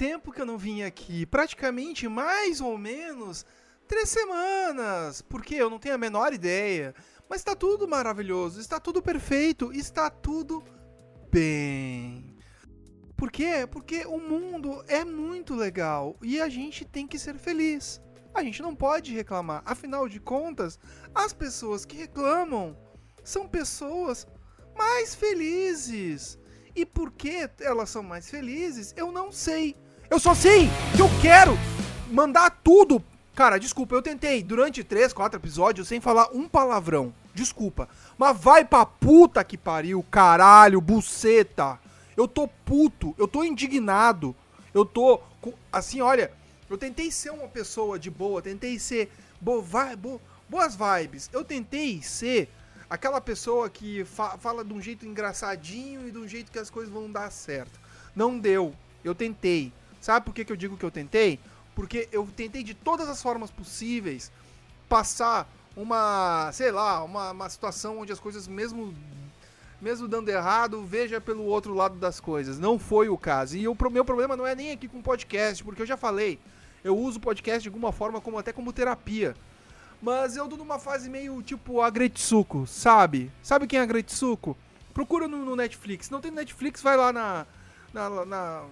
tempo que eu não vim aqui. Praticamente mais ou menos três semanas. Porque eu não tenho a menor ideia. Mas está tudo maravilhoso, está tudo perfeito, está tudo bem. Por quê? Porque o mundo é muito legal e a gente tem que ser feliz. A gente não pode reclamar. Afinal de contas, as pessoas que reclamam são pessoas mais felizes. E por que elas são mais felizes, eu não sei. Eu só sei que eu quero mandar tudo. Cara, desculpa, eu tentei durante 3, 4 episódios sem falar um palavrão. Desculpa. Mas vai pra puta que pariu, caralho, buceta. Eu tô puto, eu tô indignado. Eu tô. Assim, olha, eu tentei ser uma pessoa de boa, tentei ser. Bo, vai, bo, boas vibes. Eu tentei ser aquela pessoa que fa fala de um jeito engraçadinho e de um jeito que as coisas vão dar certo. Não deu. Eu tentei. Sabe por que, que eu digo que eu tentei? Porque eu tentei de todas as formas possíveis passar uma, sei lá, uma, uma situação onde as coisas, mesmo, mesmo dando errado, veja pelo outro lado das coisas. Não foi o caso. E o meu problema não é nem aqui com podcast, porque eu já falei. Eu uso o podcast de alguma forma como até como terapia. Mas eu tô numa fase meio tipo Agretsuko, sabe? Sabe quem é Agretsuko? Procura no, no, Netflix. Não tem Netflix, vai lá na, na, na,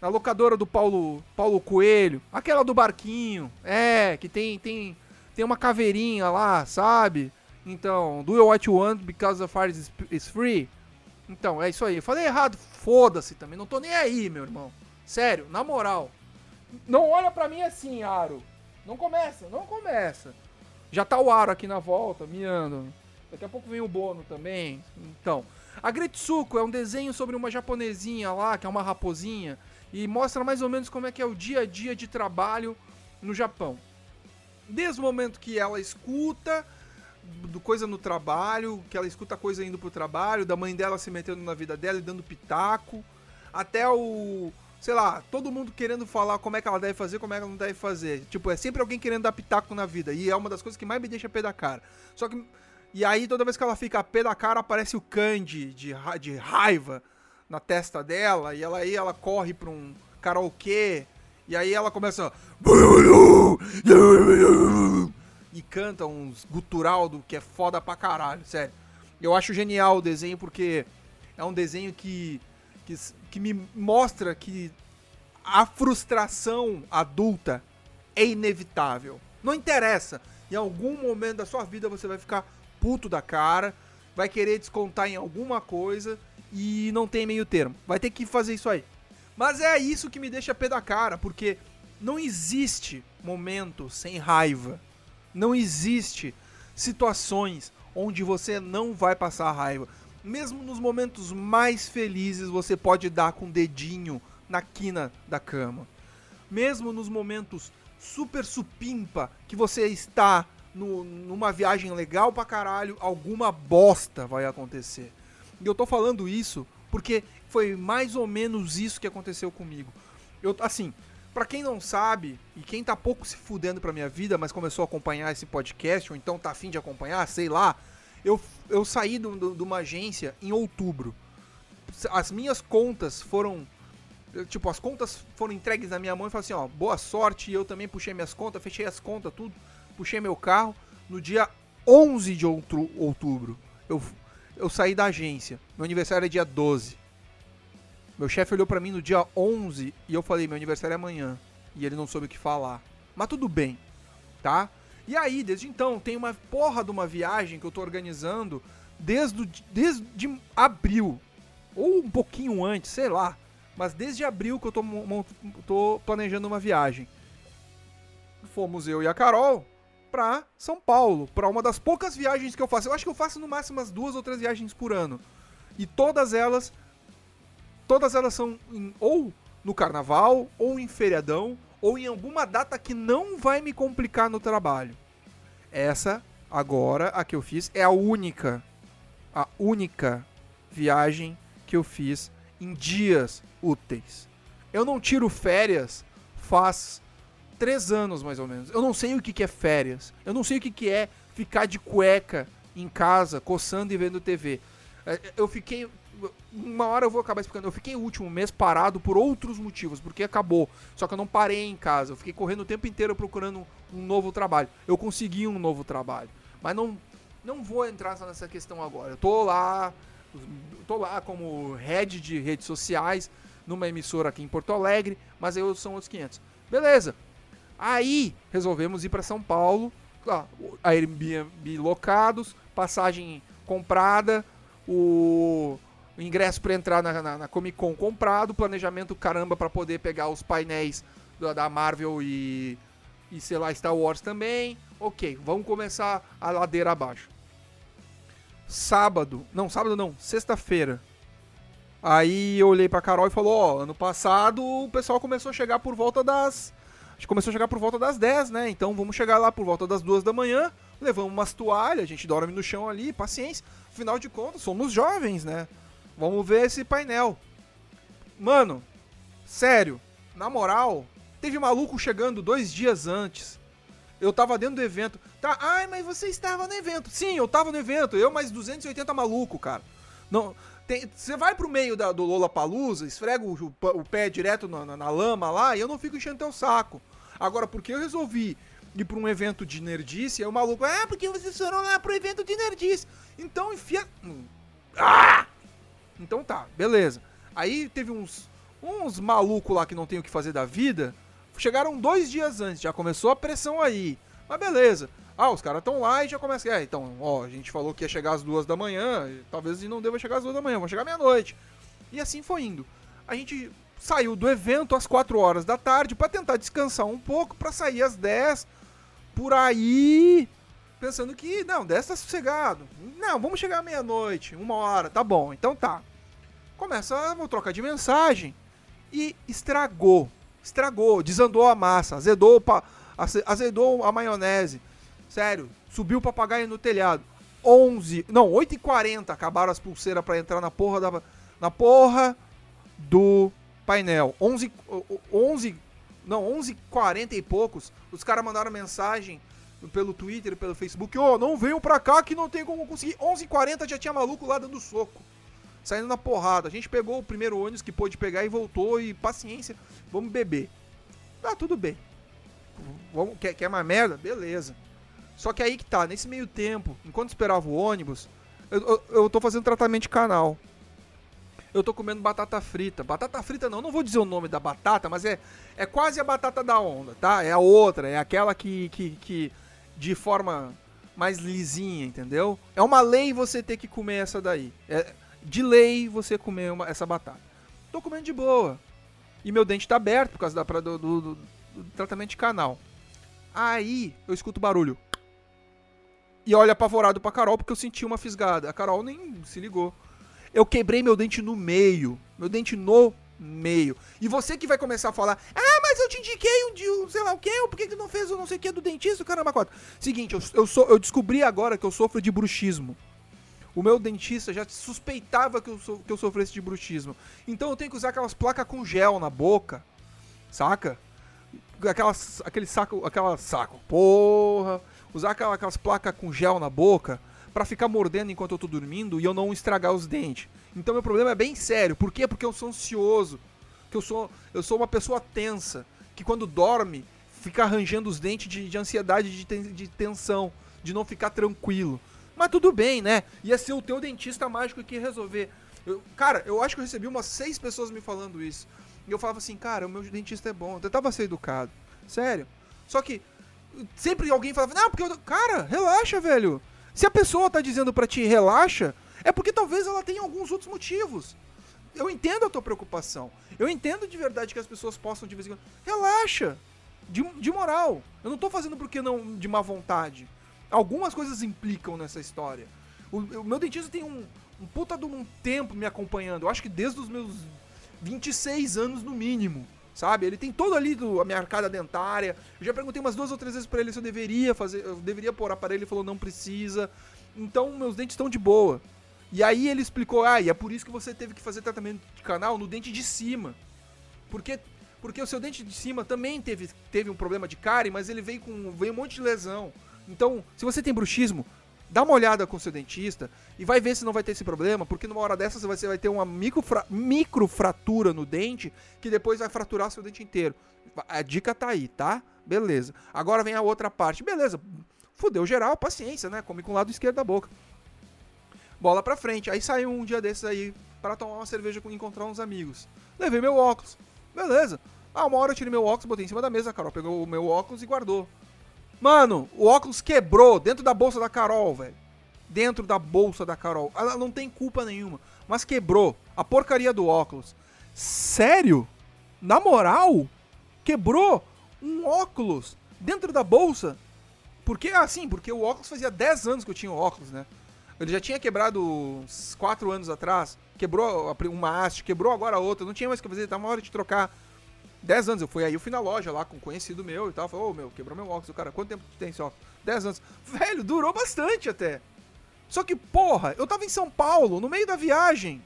na, locadora do Paulo, Paulo Coelho. Aquela do barquinho. É, que tem, tem, tem uma caveirinha lá, sabe? Então, do what you want because the fire is, is free. Então, é isso aí. Eu falei errado, foda-se também. Não tô nem aí, meu irmão. Sério, na moral. Não olha pra mim assim, Aro. Não começa, não começa. Já tá o Aro aqui na volta, miando. Daqui a pouco vem o Bono também. Então, a Gretsuko é um desenho sobre uma japonesinha lá, que é uma raposinha, e mostra mais ou menos como é que é o dia a dia de trabalho no Japão. Desde o momento que ela escuta do coisa no trabalho, que ela escuta coisa indo pro trabalho, da mãe dela se metendo na vida dela e dando pitaco, até o sei lá, todo mundo querendo falar como é que ela deve fazer, como é que ela não deve fazer. Tipo, é sempre alguém querendo dar pitaco na vida. E é uma das coisas que mais me deixa pé da cara. Só que. E aí, toda vez que ela fica pé da cara, aparece o Candy de, de raiva na testa dela. E ela aí ela corre pra um karaokê. E aí ela começa. E canta uns gutural do que é foda pra caralho, sério. Eu acho genial o desenho porque é um desenho que que, que me mostra que a frustração adulta é inevitável. Não interessa. Em algum momento da sua vida você vai ficar puto da cara, vai querer descontar em alguma coisa e não tem meio termo. Vai ter que fazer isso aí. Mas é isso que me deixa pé da cara, porque não existe momento sem raiva. Não existe situações onde você não vai passar raiva mesmo nos momentos mais felizes, você pode dar com o dedinho na quina da cama. Mesmo nos momentos super supimpa que você está no, numa viagem legal pra caralho, alguma bosta vai acontecer. E eu tô falando isso porque foi mais ou menos isso que aconteceu comigo. Eu, assim, para quem não sabe, e quem tá pouco se fudendo pra minha vida, mas começou a acompanhar esse podcast, ou então tá afim de acompanhar, sei lá, eu, eu saí de uma agência em outubro. As minhas contas foram. Tipo, as contas foram entregues na minha mão e falei assim: ó, boa sorte. Eu também puxei minhas contas, fechei as contas, tudo. Puxei meu carro. No dia 11 de outubro, eu, eu saí da agência. Meu aniversário é dia 12. Meu chefe olhou para mim no dia 11 e eu falei: meu aniversário é amanhã. E ele não soube o que falar. Mas tudo bem, tá? E aí, desde então, tem uma porra de uma viagem que eu tô organizando desde, desde abril. Ou um pouquinho antes, sei lá. Mas desde abril que eu tô, tô planejando uma viagem. Fomos eu e a Carol pra São Paulo, pra uma das poucas viagens que eu faço. Eu acho que eu faço no máximo umas duas ou três viagens por ano. E todas elas. Todas elas são em, ou no carnaval, ou em feriadão, ou em alguma data que não vai me complicar no trabalho. Essa, agora, a que eu fiz, é a única, a única viagem que eu fiz em dias úteis. Eu não tiro férias faz três anos, mais ou menos. Eu não sei o que, que é férias. Eu não sei o que, que é ficar de cueca em casa, coçando e vendo TV. É, eu fiquei uma hora eu vou acabar explicando. Eu fiquei o último mês parado por outros motivos, porque acabou. Só que eu não parei em casa. Eu fiquei correndo o tempo inteiro procurando um novo trabalho. Eu consegui um novo trabalho. Mas não, não vou entrar nessa questão agora. Eu tô lá, tô lá como head de redes sociais numa emissora aqui em Porto Alegre, mas eu são outros 500. Beleza. Aí resolvemos ir para São Paulo, a Airbnb locados, passagem comprada, o, ingresso para entrar na, na, na, Comic Con comprado, planejamento caramba para poder pegar os painéis da, da Marvel e, e sei lá, Star Wars também. Ok, vamos começar a ladeira abaixo. Sábado, não, sábado não, sexta-feira. Aí eu olhei pra Carol e falou: Ó, ano passado o pessoal começou a chegar por volta das. Gente começou a chegar por volta das 10, né? Então vamos chegar lá por volta das 2 da manhã. Levamos umas toalhas, a gente dorme no chão ali, paciência. Afinal de contas, somos jovens, né? Vamos ver esse painel. Mano, sério, na moral, teve maluco chegando dois dias antes. Eu tava dentro do evento. Tá, ai, mas você estava no evento. Sim, eu tava no evento. Eu mais 280 maluco, cara. Não, você vai pro meio da, do Lola Palusa, esfrega o, o, o pé direto na, na, na, lama lá e eu não fico enchendo teu saco. Agora, porque eu resolvi ir pra um evento de nerdice, aí o maluco, ah, porque vocês foram lá pro evento de nerdice. Então enfia. Hum. Ah! Então tá, beleza. Aí teve uns, uns malucos lá que não tem o que fazer da vida. Chegaram dois dias antes, já começou a pressão aí. Mas beleza. Ah, os caras estão lá e já começa. É, então, ó, a gente falou que ia chegar às duas da manhã, talvez não deva chegar às duas da manhã, vão chegar meia-noite. E assim foi indo. A gente saiu do evento às quatro horas da tarde para tentar descansar um pouco, para sair às 10 por aí, pensando que, não, 10 tá sossegado. Não, vamos chegar meia-noite, uma hora, tá bom, então tá. Começa a trocar de mensagem e estragou. Estragou, desandou a massa, azedou, azedou a maionese. Sério, subiu o papagaio no telhado. 11, não, 8h40 acabaram as pulseiras para entrar na porra da na porra do painel. 11 11 não, 11h40 e poucos, os caras mandaram mensagem pelo Twitter, pelo Facebook, ô, oh, não venham pra cá que não tem como conseguir. 11h40 já tinha maluco lá dando soco. Saindo na porrada. A gente pegou o primeiro ônibus que pôde pegar e voltou e paciência, vamos beber. Tá, tudo bem. Vamos, quer, quer mais merda? Beleza. Só que aí que tá, nesse meio tempo, enquanto esperava o ônibus, eu, eu, eu tô fazendo tratamento de canal. Eu tô comendo batata frita. Batata frita não, não vou dizer o nome da batata, mas é, é quase a batata da onda, tá? É a outra, é aquela que, que, que de forma mais lisinha, entendeu? É uma lei você ter que comer essa daí. É de lei você comer uma, essa batata. Tô comendo de boa. E meu dente tá aberto por causa da, do, do, do, do tratamento de canal. Aí eu escuto barulho e olha apavorado pra Carol porque eu senti uma fisgada. A Carol nem se ligou. Eu quebrei meu dente no meio. Meu dente no meio. E você que vai começar a falar, ah, mas eu te indiquei um dia, sei lá o que, por que tu não fez o não sei o que do dentista, caramba, quatro. Seguinte, eu, eu, sou, eu descobri agora que eu sofro de bruxismo. O meu dentista já suspeitava que eu, so, que eu sofresse de bruxismo. Então eu tenho que usar aquelas placas com gel na boca, saca? Aquelas, aquele saco, aquela saco, porra usar aquelas placas com gel na boca para ficar mordendo enquanto eu tô dormindo e eu não estragar os dentes. Então meu problema é bem sério. Por quê? Porque eu sou ansioso. Que eu sou, eu sou uma pessoa tensa. Que quando dorme, fica arranjando os dentes de, de ansiedade, de, ten, de tensão, de não ficar tranquilo. Mas tudo bem, né? Ia ser o teu dentista mágico que resolver. Eu, cara, eu acho que eu recebi umas seis pessoas me falando isso. E eu falava assim, cara, o meu dentista é bom. Eu tentava ser educado. Sério. Só que sempre alguém falava, não, porque eu... Cara, relaxa, velho. Se a pessoa tá dizendo para ti relaxa, é porque talvez ela tenha alguns outros motivos. Eu entendo a tua preocupação. Eu entendo de verdade que as pessoas possam de vez em quando. Relaxa! De, de moral. Eu não tô fazendo porque não de má vontade. Algumas coisas implicam nessa história. O, o meu dentista tem um, um puta de um tempo me acompanhando. Eu acho que desde os meus 26 anos no mínimo sabe? Ele tem todo ali do, a minha arcada dentária. Eu já perguntei umas duas ou três vezes para ele se eu deveria fazer, eu deveria pôr aparelho, ele falou não precisa. Então meus dentes estão de boa. E aí ele explicou: "Ah, e é por isso que você teve que fazer tratamento de canal no dente de cima". Porque porque o seu dente de cima também teve, teve um problema de cárie, mas ele veio com veio um monte de lesão. Então, se você tem bruxismo, Dá uma olhada com o seu dentista e vai ver se não vai ter esse problema, porque numa hora dessa você vai ter uma microfra microfratura no dente que depois vai fraturar seu dente inteiro. A dica tá aí, tá? Beleza. Agora vem a outra parte. Beleza. Fudeu geral, paciência, né? Come com o lado esquerdo da boca. Bola pra frente. Aí saiu um dia desses aí para tomar uma cerveja e encontrar uns amigos. Levei meu óculos. Beleza. Ah, uma hora eu tirei meu óculos, botei em cima da mesa, a Carol pegou o meu óculos e guardou. Mano, o óculos quebrou dentro da bolsa da Carol, velho. Dentro da bolsa da Carol. Ela não tem culpa nenhuma, mas quebrou a porcaria do óculos. Sério? Na moral? Quebrou um óculos dentro da bolsa? Porque assim, porque o óculos fazia 10 anos que eu tinha o óculos, né? Ele já tinha quebrado uns 4 anos atrás. Quebrou uma haste, quebrou agora outra. Não tinha mais o que fazer, tava na hora de trocar. 10 anos, eu fui aí, eu fui na loja lá com um conhecido meu e tal. Falei, ô meu, quebrou meu óculos. O cara, quanto tempo tem esse óculos? 10 anos. Velho, durou bastante até. Só que, porra, eu tava em São Paulo, no meio da viagem.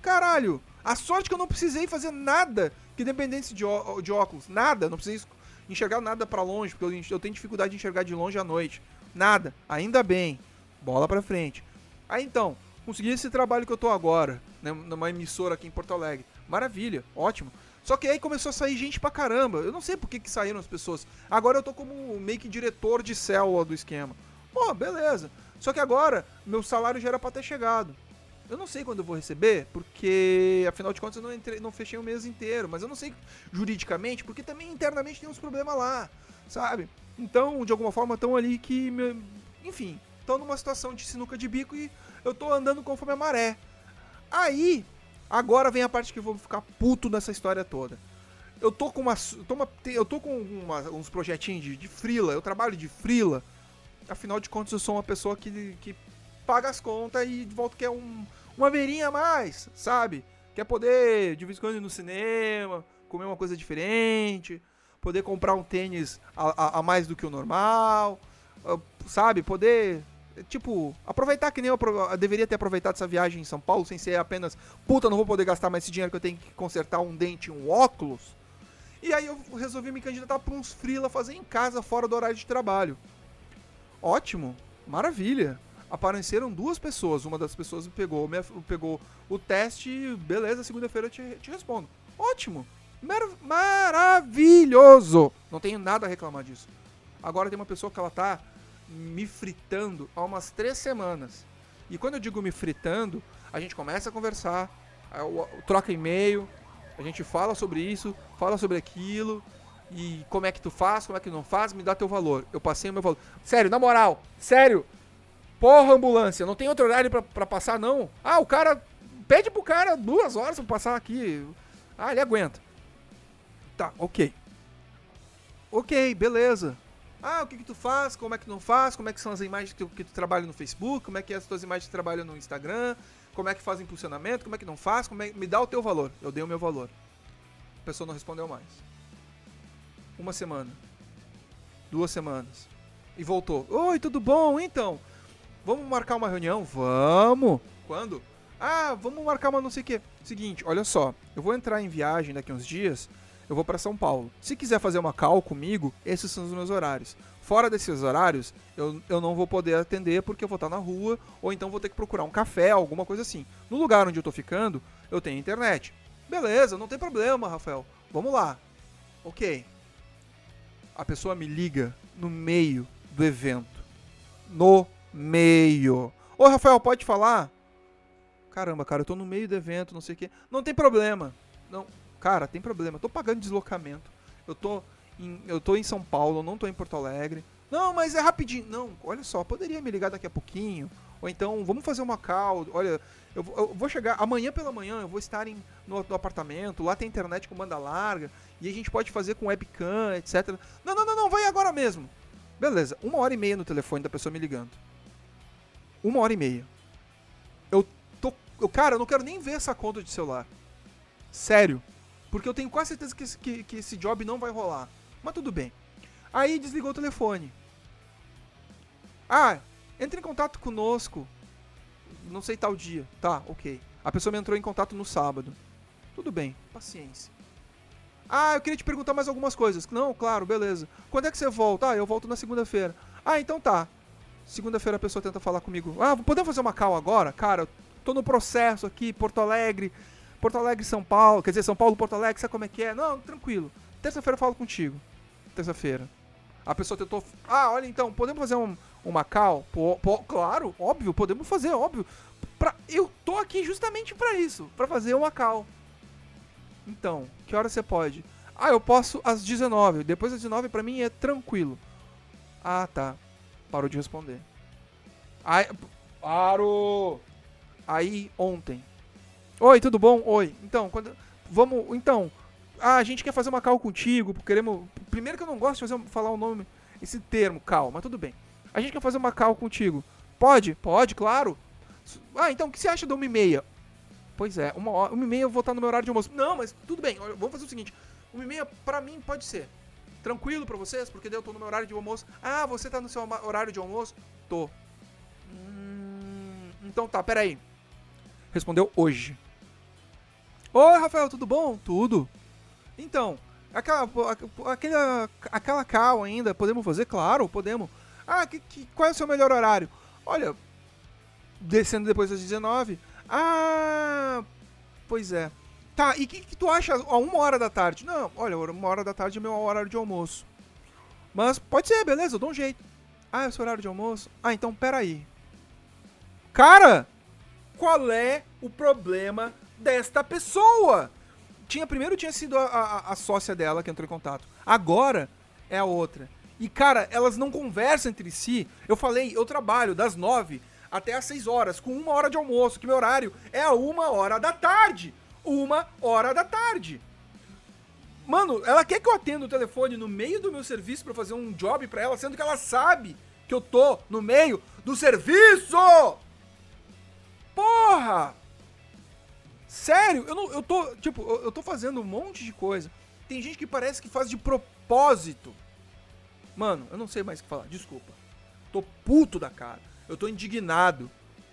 Caralho, a sorte que eu não precisei fazer nada que dependesse de, de óculos. Nada, não precisei enxergar nada para longe, porque eu, eu tenho dificuldade de enxergar de longe à noite. Nada, ainda bem. Bola pra frente. Aí então, consegui esse trabalho que eu tô agora, né, numa emissora aqui em Porto Alegre. Maravilha, ótimo. Só que aí começou a sair gente pra caramba. Eu não sei por que, que saíram as pessoas. Agora eu tô como meio que diretor de célula do esquema. Pô, beleza. Só que agora, meu salário já era pra ter chegado. Eu não sei quando eu vou receber, porque afinal de contas eu não, entrei, não fechei o mês inteiro. Mas eu não sei juridicamente, porque também internamente tem uns problemas lá, sabe? Então, de alguma forma, estão ali que. Enfim, estão numa situação de sinuca de bico e eu tô andando conforme a maré. Aí, Agora vem a parte que eu vou ficar puto nessa história toda. Eu tô com uma. Tô uma eu tô com uma, uns projetinhos de, de frila, eu trabalho de frila. Afinal de contas, eu sou uma pessoa que, que paga as contas e de volta quer um, uma veirinha a mais, sabe? Quer poder, de vez em quando, ir no cinema, comer uma coisa diferente, poder comprar um tênis a, a, a mais do que o normal, sabe? Poder tipo, aproveitar que nem eu, deveria ter aproveitado essa viagem em São Paulo, sem ser apenas, puta, não vou poder gastar mais esse dinheiro que eu tenho que consertar um dente um óculos. E aí eu resolvi me candidatar para uns freela fazer em casa, fora do horário de trabalho. Ótimo, maravilha. Apareceram duas pessoas, uma das pessoas pegou, me, pegou o teste, beleza, segunda-feira eu te, te respondo. Ótimo, Mar maravilhoso. Não tenho nada a reclamar disso. Agora tem uma pessoa que ela tá me fritando há umas três semanas. E quando eu digo me fritando, a gente começa a conversar, troca e-mail, a gente fala sobre isso, fala sobre aquilo, e como é que tu faz, como é que não faz, me dá teu valor. Eu passei o meu valor. Sério, na moral, sério. Porra, ambulância, não tem outro horário pra, pra passar, não? Ah, o cara. Pede pro cara duas horas pra passar aqui. Ah, ele aguenta. Tá, ok. Ok, beleza. Ah, o que, que tu faz, como é que não faz, como é que são as imagens que tu, que tu trabalha no Facebook, como é que é as tuas imagens que trabalham no Instagram, como é que faz impulsionamento, como é que não faz, como é... me dá o teu valor. Eu dei o meu valor. A pessoa não respondeu mais. Uma semana. Duas semanas. E voltou. Oi, tudo bom? Então, vamos marcar uma reunião? Vamos! Quando? Ah, vamos marcar uma não sei o quê. Seguinte, olha só. Eu vou entrar em viagem daqui uns dias eu vou para São Paulo. Se quiser fazer uma call comigo, esses são os meus horários. Fora desses horários, eu, eu não vou poder atender porque eu vou estar na rua, ou então vou ter que procurar um café, alguma coisa assim. No lugar onde eu tô ficando, eu tenho internet. Beleza, não tem problema, Rafael. Vamos lá. Ok. A pessoa me liga no meio do evento. No meio. Ô, Rafael, pode falar? Caramba, cara, eu tô no meio do evento, não sei o quê. Não tem problema. Não, Cara, tem problema. Eu tô pagando deslocamento. Eu tô em, eu tô em São Paulo, não tô em Porto Alegre. Não, mas é rapidinho. Não, olha só, poderia me ligar daqui a pouquinho. Ou então, vamos fazer uma call. Olha, eu, eu, vou chegar amanhã pela manhã, eu vou estar em, no, no, apartamento, lá tem internet com banda larga, e a gente pode fazer com webcam, etc. Não, não, não, não, vai agora mesmo. Beleza, uma hora e meia no telefone da pessoa me ligando. Uma hora e meia. Eu tô. Eu, cara, eu não quero nem ver essa conta de celular. Sério. Porque eu tenho quase certeza que esse, que, que esse job não vai rolar. Mas tudo bem. Aí desligou o telefone. Ah, entre em contato conosco. Não sei tal dia. Tá, ok. A pessoa me entrou em contato no sábado. Tudo bem, paciência. Ah, eu queria te perguntar mais algumas coisas. Não, claro, beleza. Quando é que você volta? Ah, eu volto na segunda-feira. Ah, então tá. Segunda-feira a pessoa tenta falar comigo. Ah, podemos fazer uma call agora? Cara, eu tô no processo aqui, Porto Alegre, Porto Alegre, São Paulo, quer dizer, São Paulo, Porto Alegre, sabe como é que é? Não, tranquilo. Terça-feira eu falo contigo. Terça-feira. A pessoa tentou. Ah, olha então, podemos fazer um, uma call? Pô, pô, claro, óbvio, podemos fazer, óbvio. Pra, eu tô aqui justamente para isso, para fazer uma call. Então, que hora você pode? Ah, eu posso às 19. Depois das 19 para mim é tranquilo. Ah, tá. Parou de responder. Aí, parou. Aí ontem. Oi, tudo bom? Oi. Então, quando vamos, então, ah, a gente quer fazer uma call contigo, queremos. Primeiro que eu não gosto de fazer, falar o nome, esse termo, call, mas tudo bem. A gente quer fazer uma call contigo. Pode? Pode, claro. Ah, então o que você acha da uma e meia? Pois é, uma, hora, uma e meia eu vou estar no meu horário de almoço. Não, mas tudo bem, vamos fazer o seguinte. Uma e meia, pra mim, pode ser. Tranquilo pra vocês? Porque daí eu tô no meu horário de almoço. Ah, você tá no seu horário de almoço? Tô. Hum, então tá, peraí. Respondeu hoje. Oi, Rafael, tudo bom? Tudo. Então, aquela, aquela, aquela cal ainda, podemos fazer? Claro, podemos. Ah, que, que, qual é o seu melhor horário? Olha, descendo depois das 19. Ah, pois é. Tá, e o que, que, tu acha a uma hora da tarde? Não, olha, uma hora da tarde é meu horário de almoço. Mas pode ser, beleza, eu dou um jeito. Ah, é o seu horário de almoço? Ah, então peraí. Cara, qual é o problema desta pessoa? Tinha, primeiro tinha sido a, a, a sócia dela que entrou em contato. Agora é a outra. E, cara, elas não conversam entre si. Eu falei, eu trabalho das nove até às seis horas, com uma hora de almoço, que meu horário é a uma hora da tarde. Uma hora da tarde. Mano, ela quer que eu atenda o telefone no meio do meu serviço para fazer um job para ela, sendo que ela sabe que eu tô no meio do serviço! Porra! Sério, eu não. Eu tô. Tipo, eu tô fazendo um monte de coisa. Tem gente que parece que faz de propósito. Mano, eu não sei mais o que falar, desculpa. Tô puto da cara. Eu tô indignado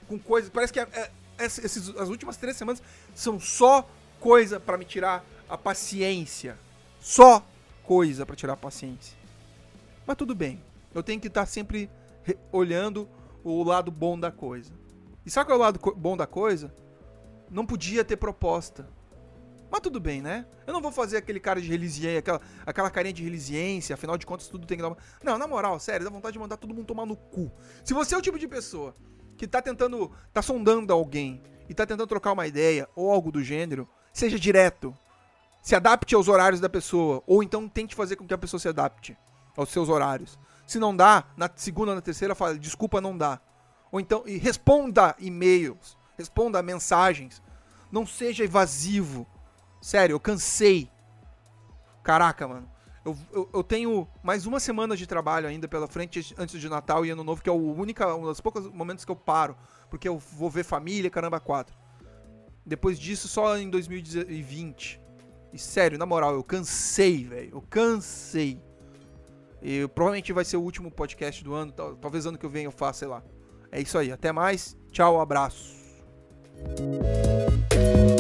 com coisas. Parece que é, é, esses, as últimas três semanas são só coisa para me tirar a paciência. Só coisa para tirar a paciência. Mas tudo bem. Eu tenho que estar tá sempre olhando o lado bom da coisa. E sabe qual é o lado bom da coisa? Não podia ter proposta. Mas tudo bem, né? Eu não vou fazer aquele cara de relisiência, aquela, aquela carinha de relisiência, afinal de contas tudo tem que dar uma... Não, na moral, sério, dá vontade de mandar todo mundo tomar no cu. Se você é o tipo de pessoa que tá tentando, tá sondando alguém e tá tentando trocar uma ideia ou algo do gênero, seja direto. Se adapte aos horários da pessoa, ou então tente fazer com que a pessoa se adapte aos seus horários. Se não dá, na segunda ou na terceira, fala, desculpa, não dá. Ou então, e responda e-mails responda mensagens. Não seja evasivo. Sério, eu cansei. Caraca, mano. Eu, eu, eu, tenho mais uma semana de trabalho ainda pela frente antes de Natal e Ano Novo, que é o único, um dos poucos momentos que eu paro. Porque eu vou ver família, caramba, quatro. Depois disso, só em 2020. E sério, na moral, eu cansei, velho. Eu cansei. E provavelmente vai ser o último podcast do ano. Talvez ano que eu venha eu faça, sei lá. É isso aí. Até mais. Tchau, abraço. Música